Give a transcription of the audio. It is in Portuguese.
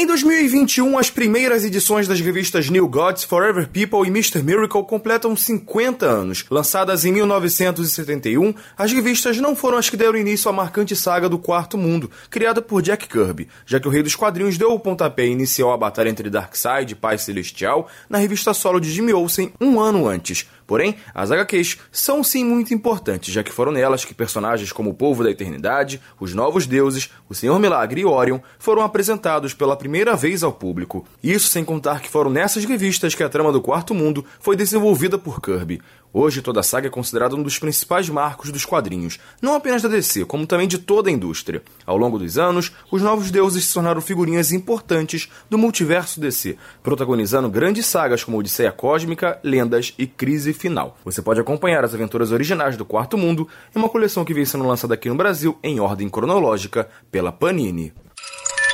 Em 2021, as primeiras edições das revistas New Gods, Forever People e Mr. Miracle completam 50 anos. Lançadas em 1971, as revistas não foram as que deram início à marcante saga do Quarto Mundo, criada por Jack Kirby, já que o Rei dos Quadrinhos deu o pontapé inicial à batalha entre Darkseid e Paz Celestial na revista solo de Jimmy Olsen um ano antes. Porém, as HQs são sim muito importantes, já que foram nelas que personagens como o Povo da Eternidade, os Novos Deuses, o Senhor Milagre e Orion foram apresentados pela primeira vez ao público. Isso sem contar que foram nessas revistas que a trama do Quarto Mundo foi desenvolvida por Kirby. Hoje, toda a saga é considerada um dos principais marcos dos quadrinhos, não apenas da DC, como também de toda a indústria. Ao longo dos anos, os Novos Deuses se tornaram figurinhas importantes do multiverso DC, protagonizando grandes sagas como Odisseia Cósmica, Lendas e Crise Final. Você pode acompanhar as aventuras originais do Quarto Mundo em uma coleção que vem sendo lançada aqui no Brasil em ordem cronológica pela Panini.